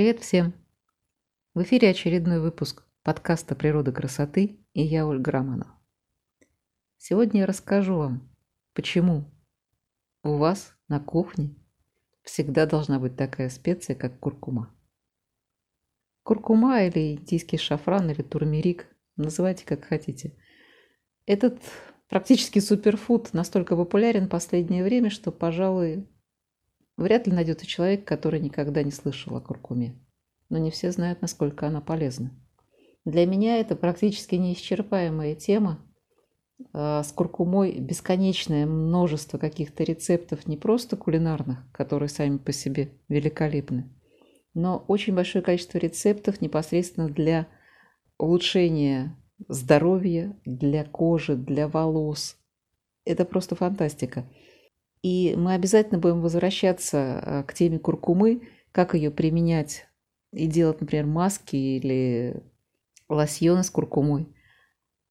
Привет всем! В эфире очередной выпуск подкаста «Природа красоты» и я Ольга Романова. Сегодня я расскажу вам, почему у вас на кухне всегда должна быть такая специя, как куркума. Куркума или индийский шафран или турмерик, называйте как хотите. Этот практически суперфуд настолько популярен в последнее время, что, пожалуй, вряд ли найдется человек, который никогда не слышал о куркуме. Но не все знают, насколько она полезна. Для меня это практически неисчерпаемая тема. А, с куркумой бесконечное множество каких-то рецептов, не просто кулинарных, которые сами по себе великолепны, но очень большое количество рецептов непосредственно для улучшения здоровья, для кожи, для волос. Это просто фантастика. И мы обязательно будем возвращаться а, к теме куркумы, как ее применять и делать, например, маски или лосьоны с куркумой.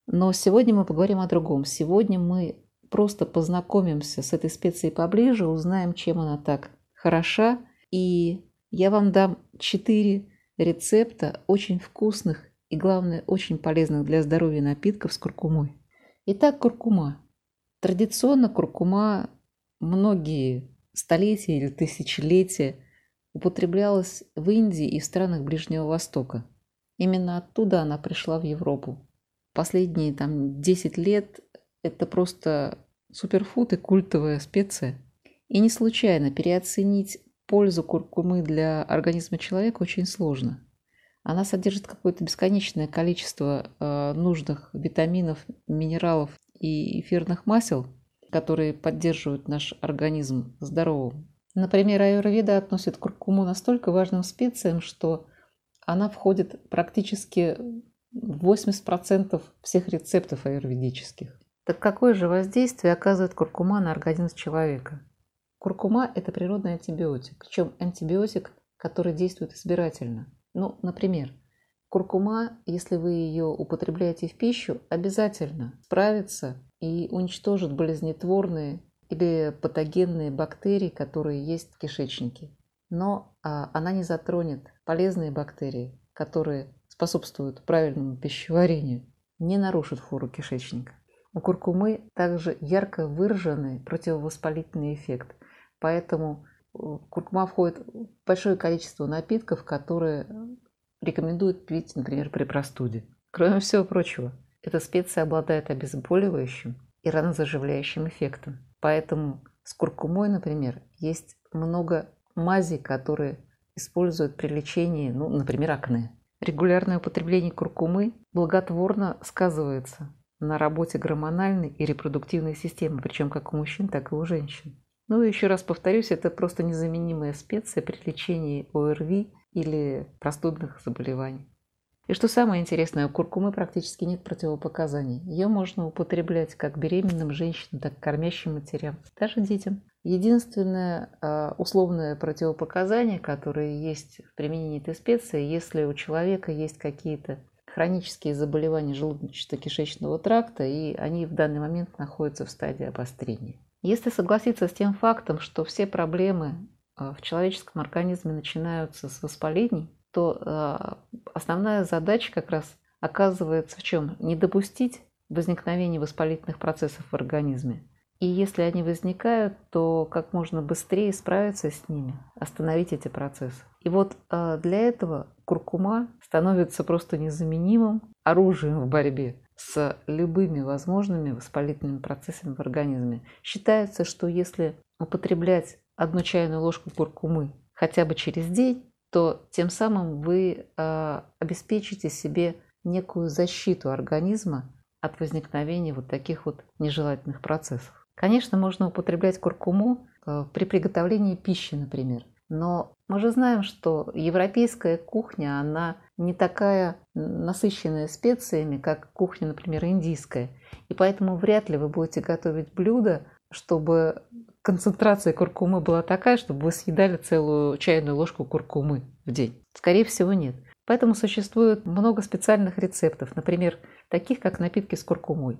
Но сегодня мы поговорим о другом. Сегодня мы просто познакомимся с этой специей поближе, узнаем, чем она так хороша. И я вам дам четыре рецепта очень вкусных и, главное, очень полезных для здоровья напитков с куркумой. Итак, куркума. Традиционно куркума многие столетия или тысячелетия употреблялась в Индии и в странах Ближнего Востока. Именно оттуда она пришла в Европу. Последние там 10 лет это просто суперфуд и культовая специя. И не случайно переоценить пользу куркумы для организма человека очень сложно. Она содержит какое-то бесконечное количество э, нужных витаминов, минералов и эфирных масел, которые поддерживают наш организм здоровым. Например, аюрведа относит куркуму настолько важным специям, что она входит практически в 80% всех рецептов аюрведических. Так какое же воздействие оказывает куркума на организм человека? Куркума – это природный антибиотик, причем антибиотик, который действует избирательно. Ну, например, куркума, если вы ее употребляете в пищу, обязательно справится и уничтожит болезнетворные или патогенные бактерии, которые есть в кишечнике. Но а, она не затронет полезные бактерии, которые способствуют правильному пищеварению, не нарушит флору кишечника. У куркумы также ярко выраженный противовоспалительный эффект, поэтому э, куркума входит в большое количество напитков, которые рекомендуют пить, например, при простуде. Кроме всего прочего, эта специя обладает обезболивающим и ранозаживляющим эффектом. Поэтому с куркумой, например, есть много мазей, которые используют при лечении, ну, например, акне. Регулярное употребление куркумы благотворно сказывается на работе гормональной и репродуктивной системы, причем как у мужчин, так и у женщин. Ну и еще раз повторюсь, это просто незаменимая специя при лечении ОРВИ или простудных заболеваний. И что самое интересное, у куркумы практически нет противопоказаний. Ее можно употреблять как беременным женщинам, так и кормящим матерям, даже детям. Единственное э, условное противопоказание, которое есть в применении этой специи, если у человека есть какие-то хронические заболевания желудочно-кишечного тракта, и они в данный момент находятся в стадии обострения. Если согласиться с тем фактом, что все проблемы э, в человеческом организме начинаются с воспалений, то э, основная задача как раз оказывается в чем? Не допустить возникновения воспалительных процессов в организме. И если они возникают, то как можно быстрее справиться с ними, остановить эти процессы. И вот э, для этого куркума становится просто незаменимым оружием в борьбе с любыми возможными воспалительными процессами в организме. Считается, что если употреблять одну чайную ложку куркумы хотя бы через день, то тем самым вы э, обеспечите себе некую защиту организма от возникновения вот таких вот нежелательных процессов. Конечно, можно употреблять куркуму э, при приготовлении пищи, например. Но мы же знаем, что европейская кухня, она не такая насыщенная специями, как кухня, например, индийская. И поэтому вряд ли вы будете готовить блюдо, чтобы концентрация куркумы была такая, чтобы вы съедали целую чайную ложку куркумы в день? Скорее всего, нет. Поэтому существует много специальных рецептов, например, таких как напитки с куркумой.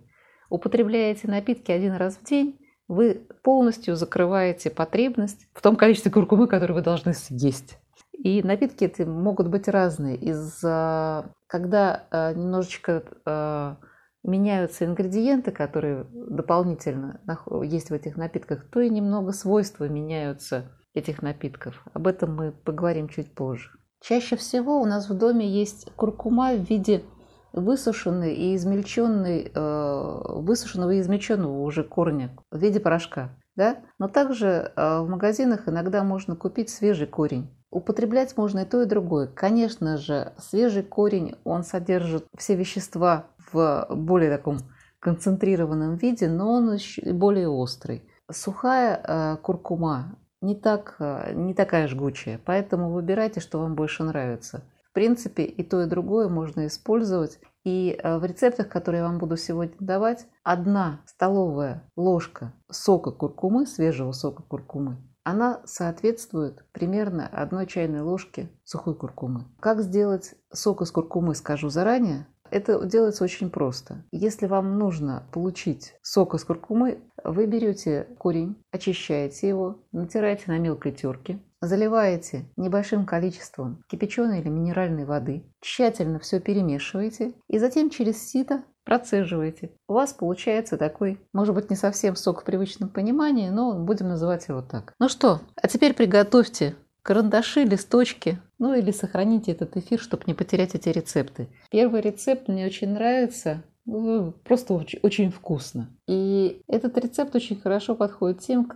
Употребляя эти напитки один раз в день, вы полностью закрываете потребность в том количестве куркумы, которое вы должны съесть. И напитки эти могут быть разные. Из-за когда э, немножечко э, меняются ингредиенты, которые дополнительно есть в этих напитках, то и немного свойства меняются этих напитков. Об этом мы поговорим чуть позже. Чаще всего у нас в доме есть куркума в виде высушенной и измельченной, э, высушенного и измельченного уже корня в виде порошка. Да? Но также э, в магазинах иногда можно купить свежий корень. Употреблять можно и то, и другое. Конечно же, свежий корень, он содержит все вещества в более таком концентрированном виде, но он более острый. Сухая э, куркума не, так, э, не такая жгучая, поэтому выбирайте, что вам больше нравится. В принципе, и то, и другое можно использовать. И э, в рецептах, которые я вам буду сегодня давать, одна столовая ложка сока куркумы, свежего сока куркумы, она соответствует примерно одной чайной ложке сухой куркумы. Как сделать сок из куркумы, скажу заранее. Это делается очень просто. Если вам нужно получить сок из куркумы, вы берете корень, очищаете его, натираете на мелкой терке, заливаете небольшим количеством кипяченой или минеральной воды, тщательно все перемешиваете и затем через сито процеживаете. У вас получается такой, может быть, не совсем сок в привычном понимании, но будем называть его так. Ну что, а теперь приготовьте карандаши, листочки, ну или сохраните этот эфир, чтобы не потерять эти рецепты. Первый рецепт мне очень нравится, ну, просто очень, очень вкусно. И этот рецепт очень хорошо подходит тем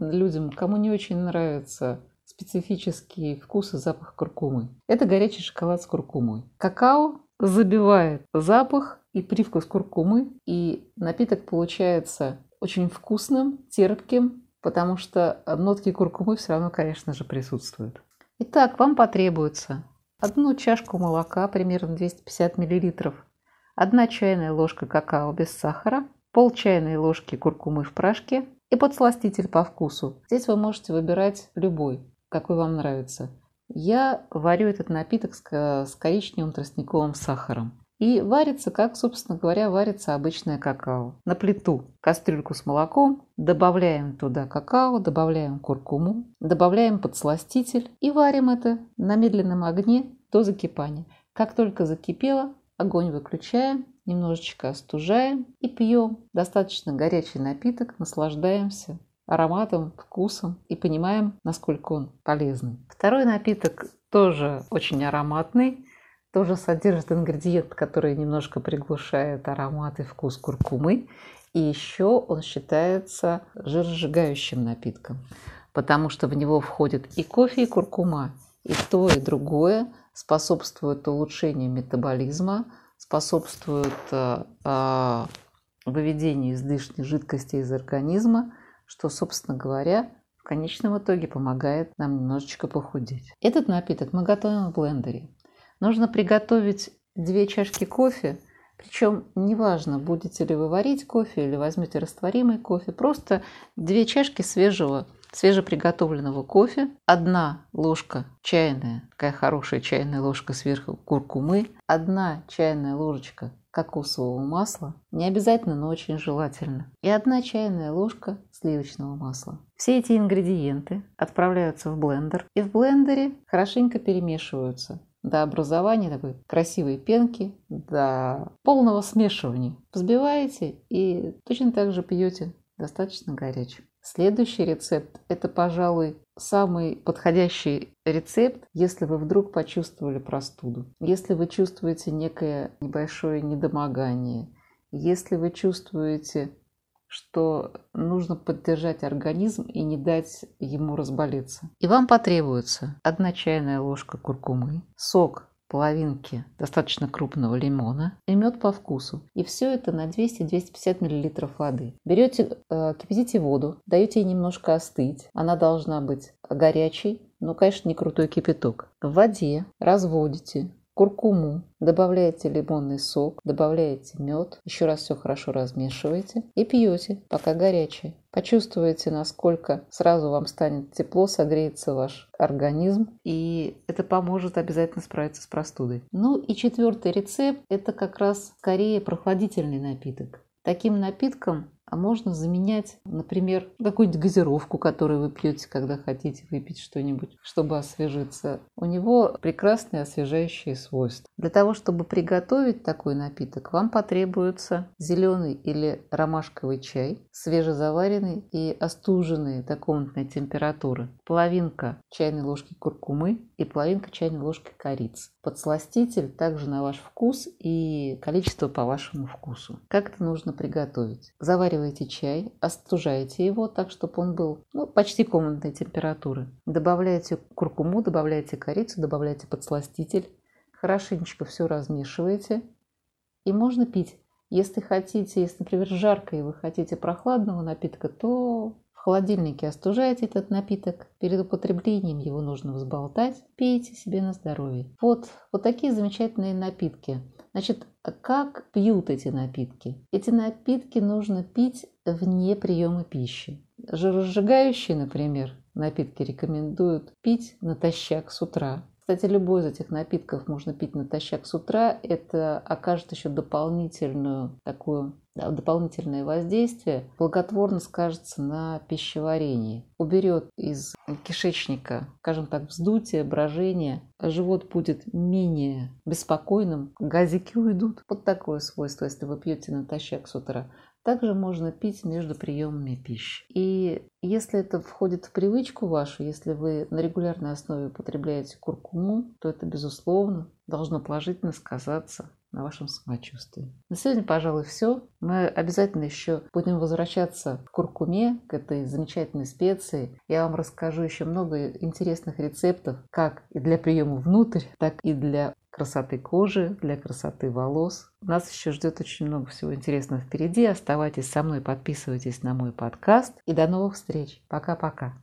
людям, кому не очень нравится специфический вкус и запах куркумы. Это горячий шоколад с куркумой. Какао забивает запах и привкус куркумы, и напиток получается очень вкусным, терпким, потому что нотки куркумы все равно, конечно же, присутствуют. Итак, вам потребуется одну чашку молока, примерно 250 мл, одна чайная ложка какао без сахара, пол чайной ложки куркумы в порошке и подсластитель по вкусу. Здесь вы можете выбирать любой, какой вам нравится. Я варю этот напиток с коричневым тростниковым сахаром. И варится, как, собственно говоря, варится обычное какао. На плиту кастрюльку с молоком, добавляем туда какао, добавляем куркуму, добавляем подсластитель и варим это на медленном огне до закипания. Как только закипело, огонь выключаем, немножечко остужаем и пьем. Достаточно горячий напиток, наслаждаемся ароматом, вкусом и понимаем, насколько он полезный. Второй напиток тоже очень ароматный тоже содержит ингредиент, который немножко приглушает аромат и вкус куркумы. И еще он считается жиросжигающим напитком, потому что в него входит и кофе, и куркума. И то, и другое способствует улучшению метаболизма, способствует э, э, выведению излишней жидкости из организма, что, собственно говоря, в конечном итоге помогает нам немножечко похудеть. Этот напиток мы готовим в блендере. Нужно приготовить две чашки кофе, причем неважно, будете ли вы варить кофе или возьмете растворимый кофе, просто две чашки свежего, свежеприготовленного кофе, одна ложка чайная, такая хорошая чайная ложка сверху куркумы, одна чайная ложечка кокосового масла, не обязательно, но очень желательно, и одна чайная ложка сливочного масла. Все эти ингредиенты отправляются в блендер, и в блендере хорошенько перемешиваются до образования такой красивой пенки, до полного смешивания. Взбиваете и точно так же пьете достаточно горячим. Следующий рецепт – это, пожалуй, самый подходящий рецепт, если вы вдруг почувствовали простуду, если вы чувствуете некое небольшое недомогание, если вы чувствуете что нужно поддержать организм и не дать ему разболеться. И вам потребуется одна чайная ложка куркумы, сок половинки достаточно крупного лимона и мед по вкусу. И все это на 200-250 мл воды. Берете, э, кипятите воду, даете ей немножко остыть. Она должна быть горячей, но, конечно, не крутой кипяток. В воде разводите, куркуму, добавляете лимонный сок, добавляете мед, еще раз все хорошо размешиваете и пьете, пока горячее. Почувствуете, насколько сразу вам станет тепло, согреется ваш организм, и это поможет обязательно справиться с простудой. Ну и четвертый рецепт – это как раз скорее прохладительный напиток. Таким напитком а можно заменять, например, какую-нибудь газировку, которую вы пьете, когда хотите выпить что-нибудь, чтобы освежиться. У него прекрасные освежающие свойства. Для того, чтобы приготовить такой напиток, вам потребуется зеленый или ромашковый чай, свежезаваренный и остуженный до комнатной температуры, половинка чайной ложки куркумы и половинка чайной ложки корицы. Подсластитель также на ваш вкус и количество по вашему вкусу. Как это нужно приготовить? Завариваете чай, остужаете его так, чтобы он был ну, почти комнатной температуры. Добавляете куркуму, добавляете корицу, добавляете подсластитель. Хорошенечко все размешиваете. И можно пить. Если хотите, если, например, жарко и вы хотите прохладного напитка, то в холодильнике остужаете этот напиток. Перед употреблением его нужно взболтать. Пейте себе на здоровье. Вот, вот такие замечательные напитки. Значит, как пьют эти напитки? Эти напитки нужно пить вне приема пищи. Жиросжигающие, например, напитки рекомендуют пить натощак с утра. Кстати, любой из этих напитков можно пить натощак с утра. Это окажет еще дополнительную такую дополнительное воздействие благотворно скажется на пищеварении. Уберет из кишечника, скажем так, вздутие, брожение. Живот будет менее беспокойным, газики уйдут. Вот такое свойство, если вы пьете натощак с утра. Также можно пить между приемами пищи. И если это входит в привычку вашу, если вы на регулярной основе употребляете куркуму, то это, безусловно, должно положительно сказаться на вашем самочувствии. На сегодня, пожалуй, все. Мы обязательно еще будем возвращаться к куркуме, к этой замечательной специи. Я вам расскажу еще много интересных рецептов, как и для приема внутрь, так и для красоты кожи, для красоты волос. Нас еще ждет очень много всего интересного впереди. Оставайтесь со мной, подписывайтесь на мой подкаст. И до новых встреч. Пока-пока.